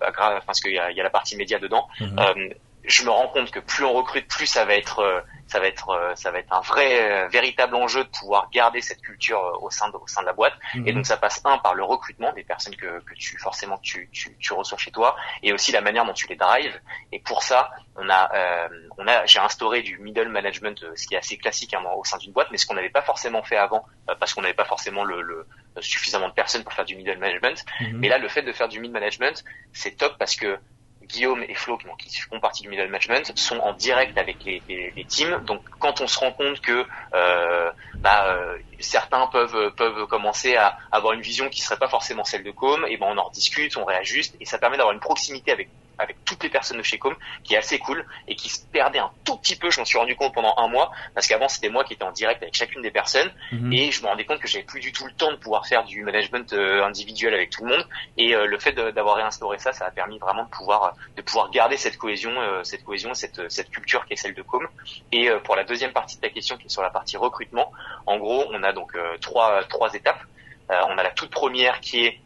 parce qu'il y a, y a la partie média dedans. Mhm je me rends compte que plus on recrute, plus ça va être, euh, ça va être, euh, ça va être un vrai, euh, véritable enjeu de pouvoir garder cette culture au sein de, au sein de la boîte. Et mhm. donc ça passe un par le recrutement des personnes que, que tu forcément tu, tu, tu reçois chez toi, et aussi la manière dont tu les drives. Et pour ça, on a, euh, on a, j'ai instauré du middle management, ce qui est assez classique hein, au sein d'une boîte, mais ce qu'on n'avait pas forcément fait avant, parce qu'on n'avait pas forcément le, le, suffisamment de personnes pour faire du middle management. Mhm. Mais là, le fait de faire du mid management, c'est top parce que Guillaume et Flo, qui, font partie du middle management, sont en direct avec les, teams. Donc, quand on se rend compte que euh, bah, euh, certains peuvent peuvent commencer à avoir une vision qui serait pas forcément celle de Com, et ben on en discute, on réajuste, et ça permet d'avoir une proximité avec avec toutes les personnes de chez Com, qui est assez cool et qui se perdait un tout petit peu. Je m'en suis rendu compte pendant un mois parce qu'avant c'était moi qui étais en direct avec chacune des personnes mhm. et je me rendais compte que j'avais plus du tout le temps de pouvoir faire du management euh, individuel avec tout le monde. Et euh, le fait d'avoir réinstauré ça, ça a permis vraiment de pouvoir de pouvoir garder cette cohésion, euh, cette cohésion, cette cette culture qui est celle de Com. Et pour la deuxième partie de ta question qui est sur la partie recrutement, en gros on a donc trois trois étapes. on a la toute première qui est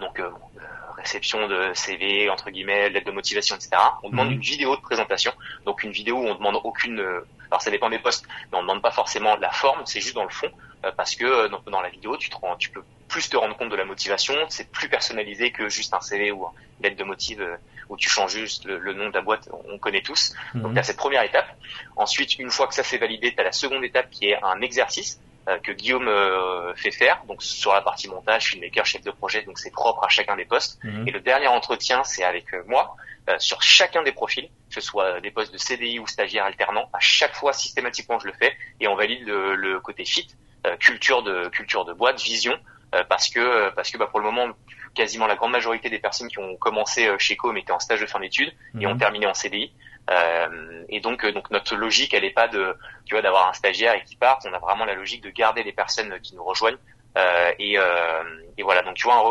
donc réception de CV, entre guillemets, lettre de motivation, etc. On demande mhm. une vidéo de présentation. Donc une vidéo où on demande aucune, euh, alors ça dépend des postes, mais on demande pas forcément la forme, c'est juste dans le fond, euh, parce que euh, dans, la vidéo, tu, te rends, tu peux plus te rendre compte de la motivation, c'est plus personnalisé que juste un CV ou une lettre de motive où tu changes juste le, nom de la boîte, on connaît tous. Donc tu as cette première étape. Ensuite, une fois que ça c'est validé, tu as la seconde étape qui est un exercice que Guillaume fait faire. Donc sur la partie montage, filmmaker, chef de projet, donc c'est propre à chacun des postes. Mhm. Et le dernier entretien, c'est avec moi sur chacun des profils, que ce soit des postes de CDI ou stagiaire alternant. À chaque fois, systématiquement, je le fais et on valide le, le côté fit, culture de culture de boîte, vision, parce que parce que bah, pour le moment quasiment la grande majorité des personnes qui ont commencé chez Com étaient en stage de fin d'études et ont Mhm. terminé en CDI. Euh, et donc, euh, donc notre logique, elle est pas de, tu vois, d'avoir un stagiaire et qui parte. On a vraiment la logique de garder les personnes qui nous rejoignent. Euh, et, euh, et voilà. Donc, tu vois,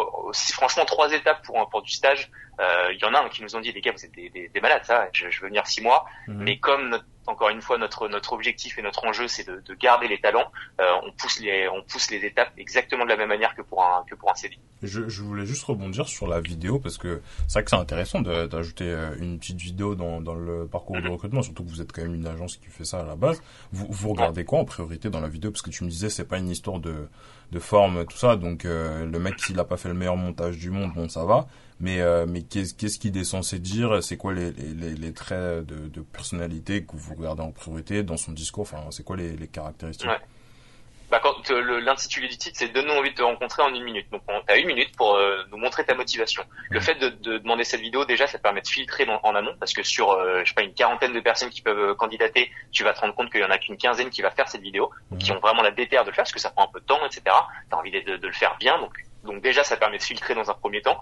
franchement trois étapes pour un- pour du stage. Euh, Il y en a un qui nous ont dit, les gars, vous êtes des, des, des malades, ça. Je, je veux venir six mois. Mhm. Mais comme notre- encore une fois notre notre objectif et notre enjeu, c'est de, de garder les talents, euh, on pousse les on pousse les étapes exactement de la même manière que pour un que pour un CDI. Je, je voulais juste rebondir sur la vidéo parce que c'est vrai que c'est intéressant d'ajouter euh, une petite vidéo dans, dans le parcours de recrutement, surtout que vous êtes quand même une agence qui fait ça à la base. Vous, vous regardez quoi en priorité dans la vidéo? Parce que tu me disais c'est pas une histoire de, de forme, tout ça, donc euh, le mec s'il a pas fait le meilleur montage du monde, bon ça va. Mais, euh, mais qu'est-ce qu'est-ce qu'il est censé dire? C'est quoi les, les, traits de, de personnalité que vous regardez en priorité dans son discours? Enfin, c'est quoi les, les caractéristiques? Ouais. Bah, quand l'intitulé du titre, c'est Donne-nous envie de te rencontrer en une minute. Donc, on- t'as une minute pour euh, nous montrer ta motivation. Le Mhm. fait de, de demander cette vidéo, déjà, ça te permet de filtrer dans- en amont, parce que sur, euh, je sais pas, une quarantaine de personnes qui peuvent euh, candidater, tu vas te rendre compte qu'il y en a qu'une quinzaine qui va faire cette vidéo, qui Mhm. ont vraiment la déterre de le faire, parce que ça prend un peu de temps, etc. T'as envie de, de- de le faire bien, donc, donc déjà, ça permet de filtrer dans un premier temps.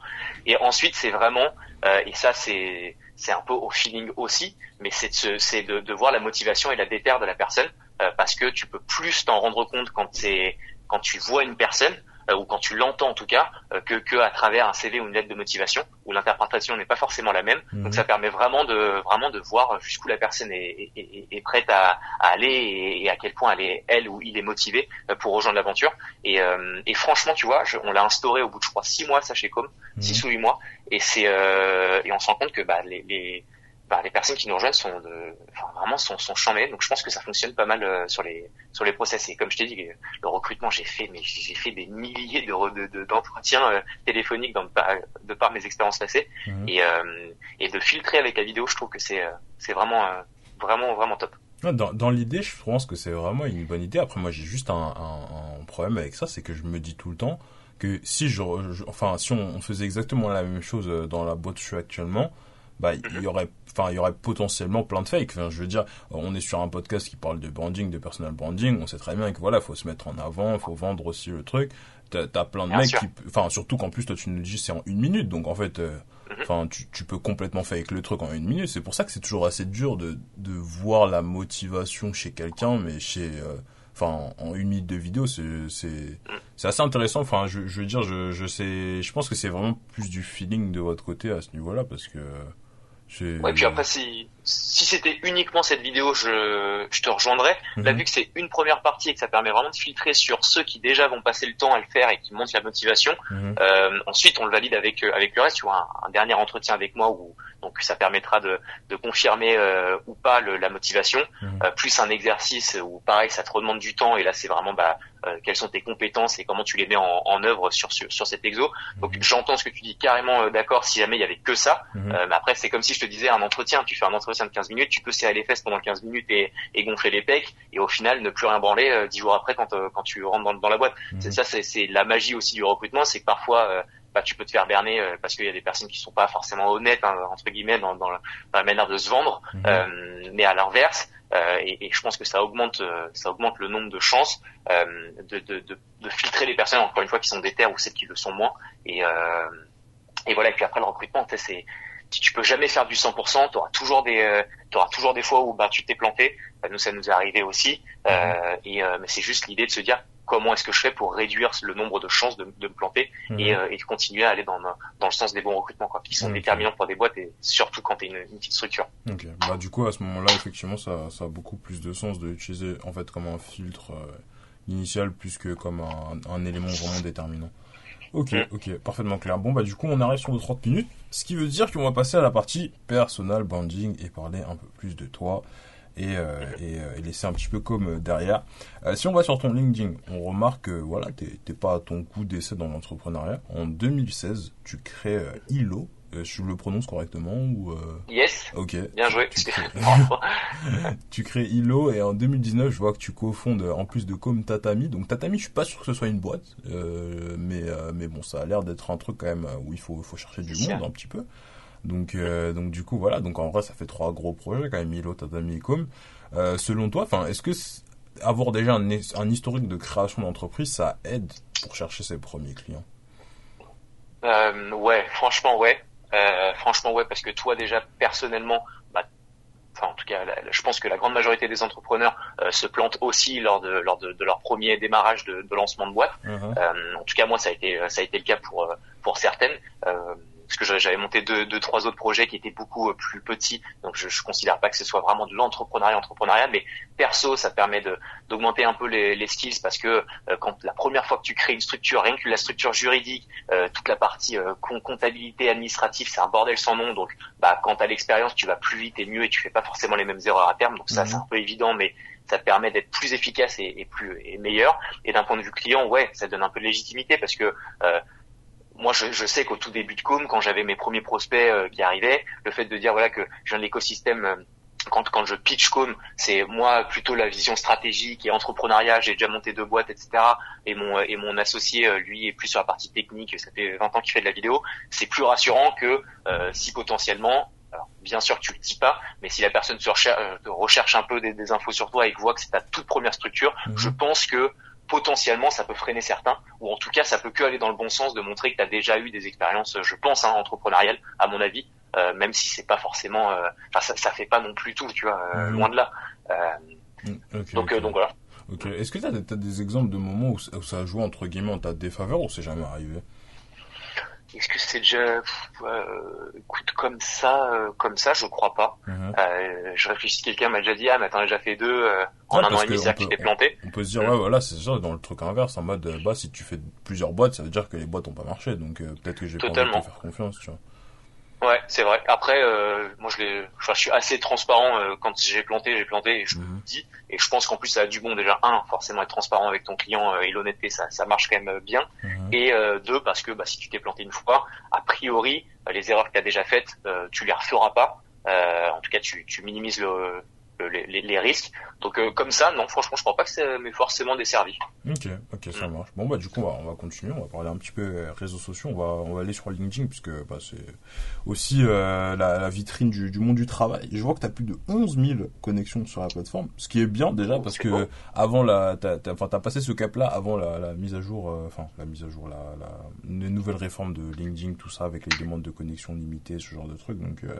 Et ensuite, c'est vraiment, euh, et ça, c'est, c'est un peu au feeling aussi, mais c'est de, de, de voir la motivation et la déterre de la personne, euh, parce que tu peux plus t'en rendre compte quand c'est, quand tu vois une personne euh, ou quand tu l'entends en tout cas euh, que, que à travers un CV ou une lettre de motivation où l'interprétation n'est pas forcément la même. Mhm. Donc ça permet vraiment de vraiment de voir jusqu'où la personne est, est, est- est prête à, à aller et, à quel point elle est elle ou il est motivé euh, pour rejoindre l'aventure. Et, euh, et franchement, tu vois, je- on l'a instauré au bout de je crois six mois ça chez Com, Mhm. six ou huit mois, et c'est euh, et on se rend compte que bah, les, les bah, les personnes qui nous rejoignent sont de, enfin, vraiment sont, sont charmées. Donc je pense que ça fonctionne pas mal euh, sur les sur les process. Et comme je t'ai dit, le recrutement, j'ai fait mais j'ai fait des milliers de re- de- de- d'entretiens euh, téléphoniques dans, de par mes expériences passées. Mhm. Et euh, et de filtrer avec la vidéo, je trouve que c'est c'est vraiment vraiment vraiment top. Dans, dans l'idée, je pense que c'est vraiment une bonne idée. Après, moi, j'ai juste un, un, un problème avec ça, c'est que je me dis tout le temps que si je, je- enfin, si on, on faisait exactement la même chose dans la boîte où je suis actuellement, bah, il y aurait, enfin, il y aurait potentiellement plein de fakes. Enfin, je veux dire, on est sur un podcast qui parle de branding, de personal branding. On sait très bien que voilà, faut se mettre en avant, faut vendre aussi le truc. T'as, plein de Bien mecs sûr. qui, enfin, surtout qu'en plus, toi, tu nous dis c'est en une minute. Donc, en fait, euh, Mhm. Enfin, tu, tu peux complètement fake le truc en une minute. C'est pour ça que c'est toujours assez dur de, de voir la motivation chez quelqu'un, mais chez, euh, enfin, en une minute de vidéo, c'est, c'est, c'est assez intéressant. Enfin, je, je veux dire, je, je sais, je pense que c'est vraiment plus du feeling de votre côté à ce niveau-là, parce que. Ouais, puis après, si, si c'était uniquement cette vidéo, je, je te rejoindrais. Là, Mhm. vu que c'est une première partie et que ça permet vraiment de filtrer sur ceux qui déjà vont passer le temps à le faire et qui montent la motivation, Mhm. euh, ensuite on le valide avec euh, avec le reste. Tu vois, un, un dernier entretien avec moi où donc ça permettra de, de confirmer euh, ou pas le- la motivation, Mhm. euh, plus un exercice où pareil, ça te redemande du temps et là c'est vraiment bah euh, quelles sont tes compétences et comment tu les mets en, en œuvre sur, sur sur cet exo. Donc Mhm. j'entends ce que tu dis carrément euh, d'accord si jamais il y avait que ça. Mais après, c'est comme si je te disais un entretien. Tu fais un entretien de 15 minutes, tu peux serrer les fesses pendant 15 minutes et, et gonfler les pecs, et au final ne plus rien branler euh, 10 jours après quand, euh, quand tu rentres dans, dans la boîte. Mhm. C'est ça, c'est la magie aussi du recrutement, c'est que parfois euh, bah, tu peux te faire berner euh, parce qu'il y a des personnes qui sont pas forcément honnêtes hein, entre guillemets dans, dans, la, dans la manière de se vendre. Mhm. Mais à l'inverse, et, et je pense que ça augmente, ça augmente le nombre de chances de, de, de, de filtrer les personnes encore une fois qui sont déter ou celles qui le sont moins. Et, et voilà. Et puis après le recrutement, tu sais, c'est tu tu peux jamais faire du 100%. Tu auras toujours des, euh, t'auras toujours des fois où bah tu t'es planté. Euh, nous, ça nous est arrivé aussi. Euh, et euh, mais c'est juste l'idée de se dire comment est-ce que je fais pour réduire le nombre de chances de, de me planter Mhm. et, euh, et de continuer à aller dans, dans le sens des bons recrutements, quoi, qui sont déterminants pour des boîtes et surtout quand tu es une, une petite structure. Ok. Bah du coup à ce moment-là effectivement ça, ça a beaucoup plus de sens de l'utiliser en fait comme un filtre initial plus que comme un, un élément vraiment déterminant. Ok, Mm. ok, parfaitement clair. Bon bah du coup on arrive sur les 30 minutes, ce qui veut dire qu'on va passer à la partie personal branding et parler un peu plus de toi et, euh, et, euh, et laisser un petit peu comme euh, derrière. Euh, si on va sur ton LinkedIn, on remarque que voilà, t'es pas à ton coup d'essai dans l'entrepreneuriat. En 2016, tu crées euh, ILO, je le prononce correctement ou euh... Yes. Ok. Bien joué. Tu crées... (laughs) (laughs) tu crées Hilo et en 2019, je vois que tu cofondes en plus de Com Tatami. Donc Tatami, je suis pas sûr que ce soit une boîte, euh, mais euh, mais bon, ça a l'air d'être un truc quand même où il faut faut chercher du monde un petit peu. Donc euh, donc du coup voilà, donc en vrai ça fait trois gros projets quand même Hilo, Tatami et Com. selon toi, enfin est-ce que avoir déjà un, un historique de création d'entreprise, ça aide pour chercher ses premiers clients? Euh, Ouais, franchement ouais. Euh, franchement ouais, parce que toi déjà personnellement, bah, enfin en tout cas, je pense que la grande majorité des entrepreneurs euh, se plantent aussi lors de lors de, de leur premier démarrage de, de lancement de boîte. Uh-huh. Euh, en tout cas moi ça a été ça a été le cas pour pour certaines. Euh, parce que j'avais monté deux, deux, trois autres projets qui étaient beaucoup plus petits, donc je, je considère pas que ce soit vraiment de l'entrepreneuriat entrepreneuriat, mais perso, ça permet de d'augmenter un peu les, les, skills parce que euh, quand la première fois que tu crées une structure, rien que la structure juridique, euh, toute la partie euh, comptabilité administrative, c'est un bordel sans nom, donc bah quand t'as l'expérience, tu vas plus vite et mieux et tu fais pas forcément les mêmes erreurs à terme, donc ça c'est un peu évident, mais ça permet d'être plus efficace et, et, plus et meilleur. Et d'un point de vue client, ouais, ça donne un peu de légitimité parce que euh, moi, je, je sais qu'au tout début de Com, quand j'avais mes premiers prospects euh, qui arrivaient, le fait de dire voilà que j'ai un écosystème euh, quand, quand je pitch Com, c'est moi plutôt la vision stratégique et entrepreneuriat. J'ai déjà monté deux boîtes, etc. Et mon et mon associé, lui, est plus sur la partie technique. Ça fait 20 ans qu'il fait de la vidéo. C'est plus rassurant que euh, si potentiellement, alors bien sûr que tu le dis pas, mais si la personne se recherche, recherche un peu des, des, infos sur toi et voit que c'est ta toute première structure, Mhm. je pense que potentiellement ça peut freiner certains ou en tout cas ça peut que aller dans le bon sens de montrer que tu as déjà eu des expériences je pense hein, entrepreneuriales à mon avis euh, même si c'est pas forcément euh, enfin ça, ça fait pas non plus tout tu vois euh, Mhm. loin de là Euh, Ok, donc euh, donc voilà. Est-ce que tu as, des exemples de moments où, ça- où ça a joué entre guillemets en ta défaveur ou c'est jamais arrivé? Est-ce que c'est déjà euh, écoute comme ça euh, comme ça? Je crois pas Mhm. Euh, je réfléchis quelqu'un m'a déjà dit ah mais t'en as déjà fait deux euh, en Ouais, un an et demi que ça peut- t'es planté On peut se dire, Mhm. ouais, voilà, c'est ça, dans le truc inverse, en mode, bah, si tu fais plusieurs boîtes, ça veut dire que les boîtes ont pas marché, donc euh, peut-être que j'ai de Totalement. te faire confiance, tu vois. Ouais, c'est vrai. Après, euh, moi, je, je suis assez transparent. euh, quand j'ai planté, j'ai planté et je Mhm. le dis. Et je pense qu'en plus, ça a du bon déjà. Un, forcément être transparent avec ton client euh, et l'honnêteté, ça, ça marche quand même bien. Mhm. Et euh, deux, parce que bah, si tu t'es planté une fois, a priori, euh, les erreurs que tu as déjà faites, euh, tu les referas pas. En tout cas, tu, tu minimises le- les, les- les risques. Donc euh, comme ça, non, franchement, je crois pas que ça m'ait forcément desservi. Ok, ok, ça marche. Bon, bah, du coup, on va, on va continuer, on va parler un petit peu euh, réseaux sociaux, on va, on va aller sur LinkedIn, puisque bah, c'est aussi euh, la, la vitrine du, du monde du travail. Je vois que tu as plus de 11 000 connexions sur la plateforme, ce qui est bien déjà, parce que bon. avant la, t'as, t'as, t'as passé ce cap-là avant la, la mise à jour, euh, enfin, la mise à jour, la, la, une nouvelle réforme de LinkedIn, tout ça, avec les demandes de connexion limitées, ce genre de trucs. Donc, euh,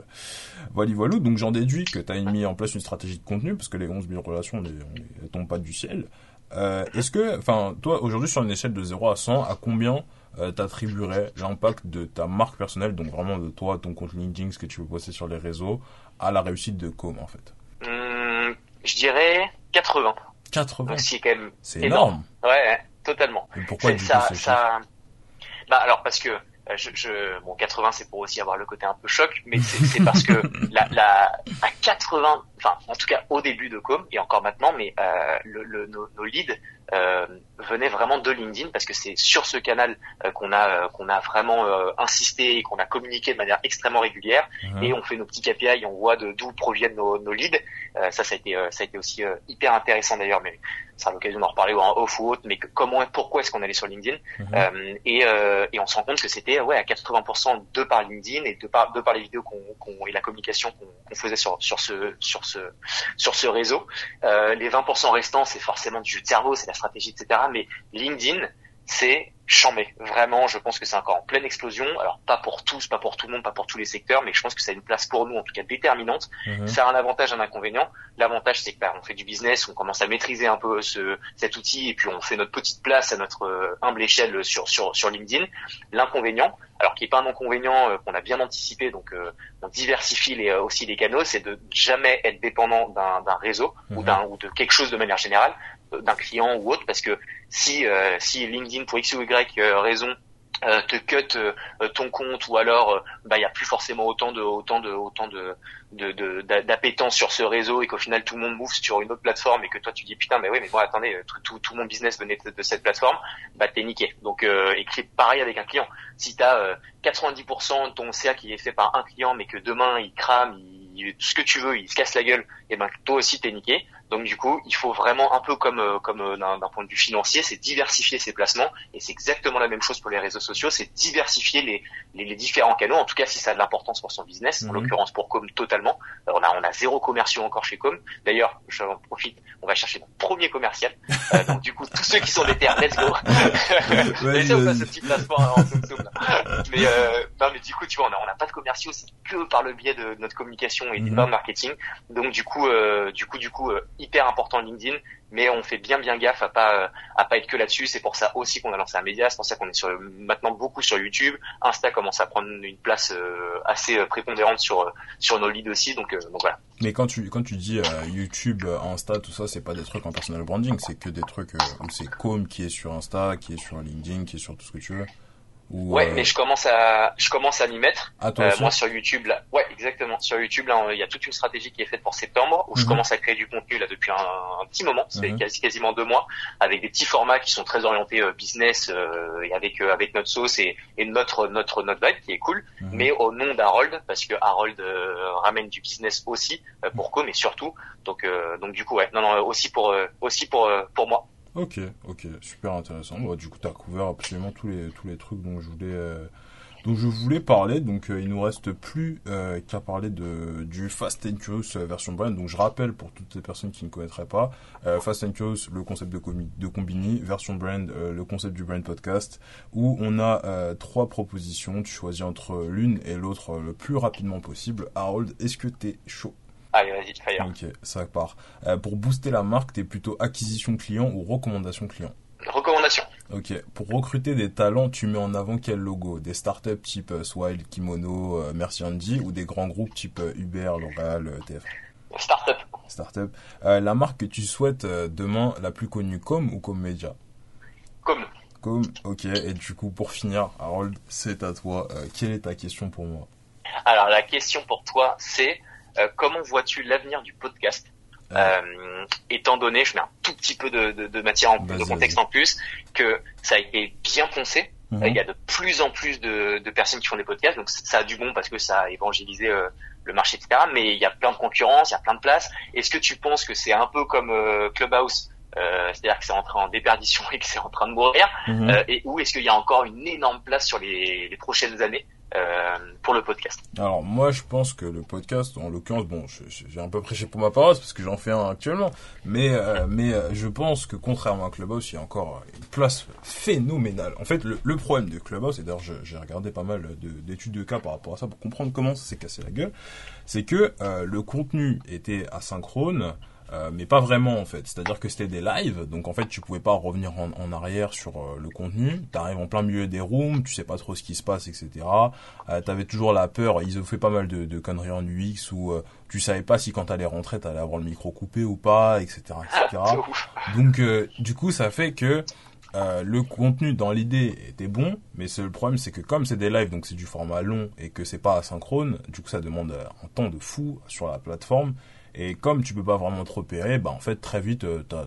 voilà, voilà. Donc, j'en déduis que tu as mis en place une stratégie de contenu, parce que les 11 000 relations, on les, on les- elles tombent pas du ciel. Euh, est-ce que, enfin, toi, aujourd'hui, sur une échelle de 0 à 100, à combien euh, t'attribuerais l'impact de ta marque personnelle, donc vraiment de toi, ton compte LinkedIn, ce que tu veux poster sur les réseaux, à la réussite de Com, en fait? Hum, je dirais 80. 80 Donc c'est quand même énorme. énorme. Ouais, totalement. Et pourquoi, du ça, coup, ça... Bah alors parce que euh, je, je bon 80 c'est pour aussi avoir le côté un peu choc, mais c'est c'est parce que (laughs) la, la à 80, enfin en tout cas au début de Com et encore maintenant, mais euh, le, le- nos, nos leads euh, venaient vraiment de LinkedIn parce que c'est sur ce canal euh, qu'on a euh, qu'on a vraiment euh, insisté et qu'on a communiqué de manière extrêmement régulière Mhm. et on fait nos petits KPI, on voit de d'où proviennent nos, nos leads. Euh, ça, ça a été, euh, ça a été aussi euh, hyper intéressant d'ailleurs, mais ça sera l'occasion d'en reparler ou en off ou autre. Mais que- comment, pourquoi est-ce qu'on allait sur LinkedIn? Euh, et, euh, et on se rend compte que c'était ouais à 80% de par LinkedIn et de par de par les vidéos qu'on, qu'on- et la communication qu'on, qu'on faisait sur sur ce sur ce sur ce réseau. Euh, les 20% restants, c'est forcément du jeu de cerveau, c'est la stratégie, etc. Mais LinkedIn, c'est chambé. Vraiment, je pense que c'est encore en pleine explosion. Alors pas pour tous, pas pour tout le monde, pas pour tous les secteurs, mais je pense que ça a une place pour nous, en tout cas déterminante. Mhm. Ça a un avantage, un inconvénient. L'avantage, c'est que bah, on fait du business, on commence à maîtriser un peu ce, cet outil, et puis on fait notre petite place à notre euh, humble échelle sur sur sur LinkedIn. L'inconvénient, alors qui est pas un inconvénient euh, qu'on a bien anticipé, donc euh, on diversifie les, euh, aussi les canaux, c'est de jamais être dépendant d'un réseau ou Mhm. d'un ou de quelque chose de manière générale, d'un client ou autre, parce que si euh, si LinkedIn pour x ou y euh, raison euh, te cut ton compte ou alors bah il y a plus forcément autant de autant de autant de de d'appétence sur ce réseau et qu'au final tout le monde move sur une autre plateforme et que toi tu dis putain mais oui mais moi attendez tout, tout, tout mon business venait de, cette plateforme bah t'es niqué. Donc euh, écrit pareil avec un client. Si t'as euh, 90% de ton CA qui est fait par un client mais que demain il crame il, tout ce que tu veux il se casse la gueule et ben toi aussi t'es niqué. Donc du coup, il faut vraiment un peu comme euh, comme euh, d'un point de vue financier, c'est diversifier ses placements. Et c'est exactement la même chose pour les réseaux sociaux, c'est diversifier les, les, les, différents canaux. En tout cas, si ça a de l'importance pour son business, en mhm. l'occurrence pour Com totalement. on a on a zéro commerciaux encore chez Com. D'ailleurs, j'en profite, on va chercher notre premier commercial. Euh, (laughs) donc du coup, tous ceux qui sont des terres, let's go. (laughs) mais ça, on passe ce petit placement en Mais euh, non, mais du coup, tu vois, on n'a pas de commerciaux, c'est que par le biais de notre communication et du mm marketing. Donc du coup, du coup, du coup hyper important LinkedIn, mais on fait bien bien gaffe à pas à pas être que là-dessus. C'est pour ça aussi qu'on a lancé un média. C'est pour ça qu'on est sur maintenant beaucoup sur YouTube. Insta commence à prendre une place euh, assez euh, prépondérante sur sur nos leads aussi. Donc, euh, voilà. Mais quand tu quand tu dis YouTube, Insta, tout ça, c'est pas des trucs en personal branding, c'est que des trucs où c'est Com qui est sur Insta, qui est sur LinkedIn, qui est sur tout ce que tu veux ouais, euh, mais je commence à, je commence à m'y mettre. Euh, moi sur YouTube, là, ouais, exactement. Sur YouTube, là, il y a toute une stratégie qui est faite pour septembre où je mhm. commence à créer du contenu là depuis un, petit moment, c'est mhm. quasi, quasiment deux mois, avec des petits formats qui sont très orientés euh, business euh, et avec euh, avec notre sauce et, et notre notre notre vibe qui est cool, mhm. mais au nom d'Harold parce que Harold ramène du business aussi pour Co, mais surtout. Donc donc du coup, ouais, non non, aussi pour aussi pour pour moi. Ok, ok, super intéressant. Bah, du coup, tu couvert absolument tous les, tous les trucs dont je voulais, euh, dont je voulais parler. Donc, euh, il nous reste plus euh, qu'à parler de, du Fast and Curious version brand. Donc, je rappelle pour toutes les personnes qui ne connaîtraient pas, Fast and Curious, le concept de, de Combini, version brand, le concept du brand podcast, où on a trois propositions. Tu choisis entre l'une et l'autre le plus rapidement possible. Harold, est-ce que tu es chaud? Allez, vas-y, fire. Ok, ça part. Euh, pour booster la marque, t'es plutôt acquisition client ou recommandation client Recommandation. Ok. Pour recruter des talents, tu mets en avant quel logo? Des startups type euh, Swile, Kimono, euh, Merci Andy ou des grands groupes type Uber, L'Oréal, TF Startup. Startup. la marque que tu souhaites demain, la plus connue, comme ou comme média Comme. Comme, ok. Et du coup, pour finir, Harold, c'est à toi. quelle est ta question pour moi? Alors, la question pour toi, c'est euh, comment vois-tu l'avenir du podcast euh, étant donné, je mets un tout petit peu de, de, de matière en, de contexte en plus, que ça a été bien poncé. Mhm. Il y a de plus en plus de, de, personnes qui font des podcasts, donc ça a du bon parce que ça a évangélisé euh, le marché, etc. Mais il y a plein de concurrence, il y a plein de places. Est-ce que tu penses que c'est un peu comme euh, Clubhouse, euh, c'est-à-dire que c'est en train en déperdition (laughs) et que c'est en train de mourir, mhm. et où est-ce qu'il y a encore une énorme place sur les, les prochaines années euh, Alors moi je pense que le podcast, en l'occurrence, bon, j'ai un peu prêché pour ma paroisse parce que j'en fais un actuellement, mais euh, mais euh, je pense que contrairement à Clubhouse, il y a encore une place phénoménale. En fait, le, problème de Clubhouse, et d'ailleurs j'ai regardé pas mal d'études de, cas par rapport à ça pour comprendre comment ça s'est cassé la gueule, c'est que le contenu était asynchrone. Euh, mais pas vraiment en fait. C'est-à-dire que c'était des lives, donc en fait tu pouvais pas revenir en, en arrière sur euh, le contenu. T'arrives en plein milieu des rooms, tu sais pas trop ce qui se passe, etc. Euh, T'avais toujours la peur. Ils ont fait pas mal de, de conneries en UX où euh, tu savais pas si quand t'allais rentrer t'allais avoir le micro coupé ou pas, etc., etc. (laughs) donc du coup ça fait que le contenu dans l'idée était bon, mais le problème c'est que comme c'est des lives, donc c'est du format long et que c'est pas asynchrone, du coup ça demande un temps de fou sur la plateforme et comme tu peux pas vraiment te repérer, bah en fait très vite euh, t'as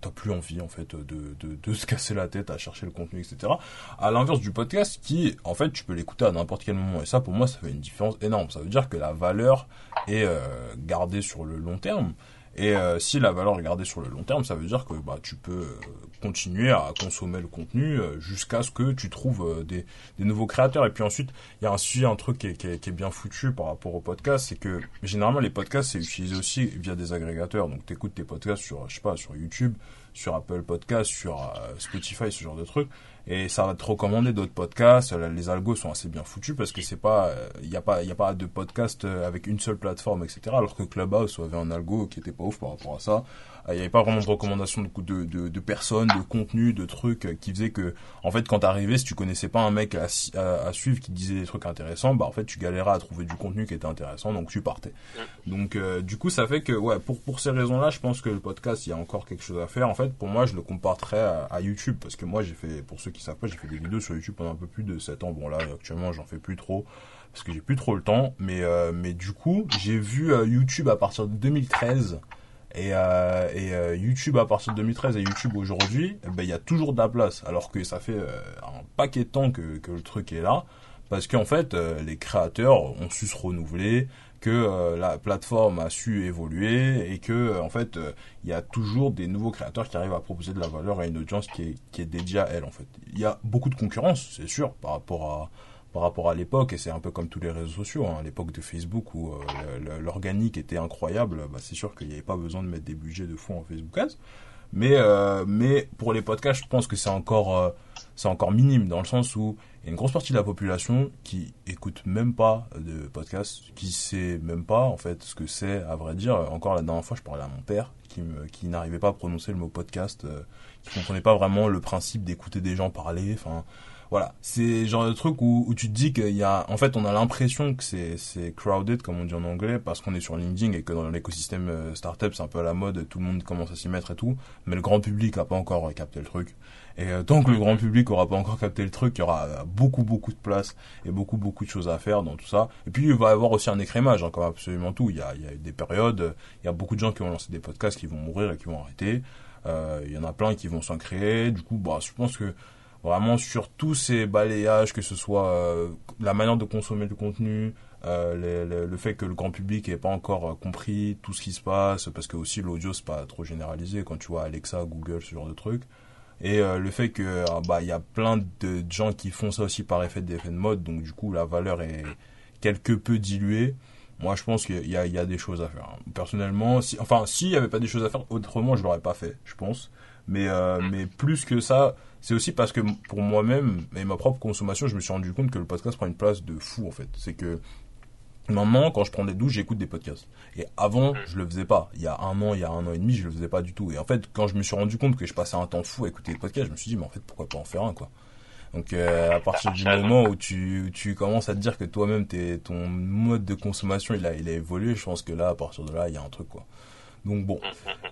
t'as plus envie en fait de, de, se (laughs) casser la tête à chercher le contenu etc à l'inverse du podcast qui en fait tu peux l'écouter à n'importe quel moment. Et ça pour moi ça fait une différence énorme. Ça veut dire que la valeur est euh, gardée sur le long terme. Et euh, si la valeur est gardée sur le long terme, ça veut dire que bah, tu peux continuer à consommer le contenu euh, jusqu'à ce que tu trouves des, des, nouveaux créateurs. Et puis ensuite, il y a aussi un truc qui est, qui, est, qui est, bien foutu par rapport au podcast, c'est que généralement les podcasts c'est utilisé aussi via des agrégateurs. Donc tu écoutes tes podcasts sur, je sais pas, sur YouTube, sur Apple Podcasts, sur Spotify, ce genre de trucs et ça va te recommander d'autres podcasts. Les algos sont assez bien foutus parce que c'est pas, il n'y a pas, a pas de podcast avec une seule plateforme, etc. Alors que Clubhouse avait un algo qui était pas ouf par rapport à ça. Il n'y avait pas vraiment de recommandations de, de, de, personnes, de contenu, de trucs qui faisaient que, en fait, quand t'arrivais, si tu connaissais pas un mec à, à, suivre qui disait des trucs intéressants, bah en fait, tu galérais à trouver du contenu qui était intéressant, donc tu partais. Donc, euh, du coup, ça fait que, ouais, pour pour ces raisons-là, je pense que le podcast, il y a encore quelque chose à faire. En fait, pour moi, je le comparerais à, à YouTube parce que moi, j'ai fait, pour ceux qui savent pas, j'ai fait des vidéos sur YouTube pendant un peu plus de 7 ans. Bon là, actuellement, j'en fais plus trop parce que j'ai plus trop le temps. Mais mais du coup, j'ai vu YouTube à partir de 2013 et, euh, euh, YouTube à partir de 2013 et YouTube aujourd'hui, eh ben il y a toujours de la place, alors que ça fait euh, un paquet de temps que, que le truc est là, parce qu'en fait les créateurs ont su se renouveler, que la plateforme a su évoluer et que en fait il y a toujours des nouveaux créateurs qui arrivent à proposer de la valeur à une audience qui est, qui est dédiée à elle en fait. Il y a beaucoup de concurrence, c'est sûr, par rapport à par rapport à l'époque, et c'est un peu comme tous les réseaux sociaux, hein, l'époque de Facebook où euh, l'organique était incroyable, bah, c'est sûr qu'il n'y avait pas besoin de mettre des budgets de fond en Facebook. Mais, euh, mais pour les podcasts, je pense que c'est encore, euh, c'est encore minime, dans le sens où il y a une grosse partie de la population qui écoute même pas de podcasts, qui sait même pas en fait ce que c'est, à vrai dire. Encore la dernière fois, je parlais à mon père qui, qui n'arrivait pas à prononcer le mot podcast, qui comprenait pas vraiment le principe d'écouter des gens parler. Enfin, voilà, c'est genre de truc où, où tu te dis qu'il y a, en fait, on a l'impression que c'est c'est crowded comme on dit en anglais parce qu'on est sur LinkedIn et que dans l'écosystème euh, startup c'est un peu à la mode, tout le monde commence à s'y mettre et tout, mais le grand public a pas encore capté le truc. Et euh, tant que le grand public aura pas encore capté le truc, il y aura beaucoup beaucoup de place et beaucoup beaucoup de choses à faire dans tout ça. Et puis il va y avoir aussi un écrémage, hein, comme absolument tout. Il y a il y a des périodes, il y a beaucoup de gens qui vont lancer des podcasts qui vont mourir et qui vont arrêter. Euh, il y en a plein qui vont s'en créer. Du coup, bah, je pense que vraiment sur tous ces balayages, que ce soit euh, la manière de consommer le contenu, euh, le, fait que le grand public n'ait pas encore euh, compris tout ce qui se passe, parce que aussi l'audio c'est pas trop généralisé quand tu vois Alexa, Google, ce genre de trucs. Et le fait que bah y a plein de gens qui font ça aussi par effet d'effet de mode, donc du coup la valeur est quelque peu diluée. Moi, je pense qu'il y, y, a des choses à faire. Personnellement, si, enfin, s'il n'y avait pas des choses à faire, autrement, je l'aurais pas fait, je pense. Mais, mais plus que ça, c'est aussi parce que pour moi-même et ma propre consommation, je me suis rendu compte que le podcast prend une place de fou en fait. C'est que maintenant, quand je prends des douches, j'écoute des podcasts. Et avant, je le faisais pas. Il y a un an, il y a un an et demi, je le faisais pas du tout. Et en fait, quand je me suis rendu compte que je passais un temps fou à écouter des podcasts, je me suis dit, mais en fait, pourquoi pas en faire un quoi. Donc euh, à partir du (laughs) moment où tu, tu commences à te dire que toi-même ton mode de consommation il a il a évolué, je pense que là à partir de là il y a un truc quoi. Donc bon,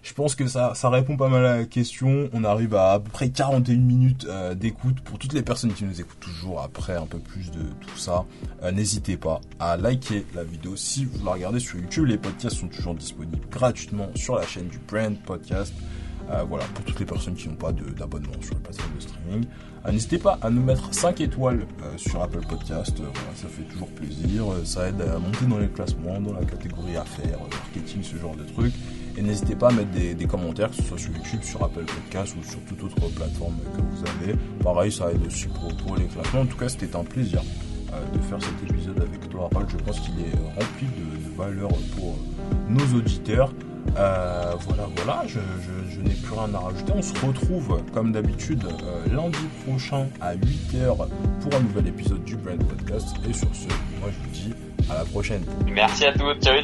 je pense que ça, répond pas mal à la question. On arrive à à peu près 41 minutes euh, d'écoute pour toutes les personnes qui nous écoutent toujours après un peu plus de tout ça. Euh, n'hésitez pas à liker la vidéo si vous la regardez sur YouTube. Les podcasts sont toujours disponibles gratuitement sur la chaîne du Brand Podcast. Euh, voilà, pour toutes les personnes qui n'ont pas d'abonnement sur le plateforme de streaming. N'hésitez pas à nous mettre 5 étoiles sur Apple Podcast, ça fait toujours plaisir, ça aide à monter dans les classements, dans la catégorie affaires, marketing, ce genre de trucs. Et n'hésitez pas à mettre des, commentaires, que ce soit sur YouTube, sur Apple Podcast ou sur toute autre plateforme que vous avez. Pareil, ça aide aussi pour, les classements. En tout cas, c'était un plaisir euh, de faire cet épisode avec toi, Raphaël. Je pense qu'il est rempli de, de valeur pour nos auditeurs. Euh, voilà, voilà, je, n'ai plus rien à rajouter. On se retrouve comme d'habitude euh, lundi prochain à 8h pour un nouvel épisode du Brand Podcast. Et sur ce, moi je vous dis à la prochaine. Merci à tous, ciao